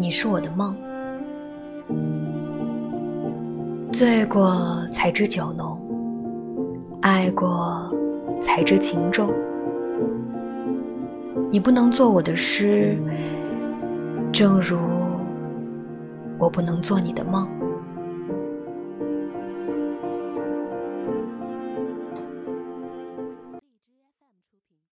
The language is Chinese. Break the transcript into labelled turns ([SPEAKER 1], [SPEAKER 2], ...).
[SPEAKER 1] 你是我的梦。醉过才知酒浓爱过才知情重。你不能做我的诗正如我不能做你的梦。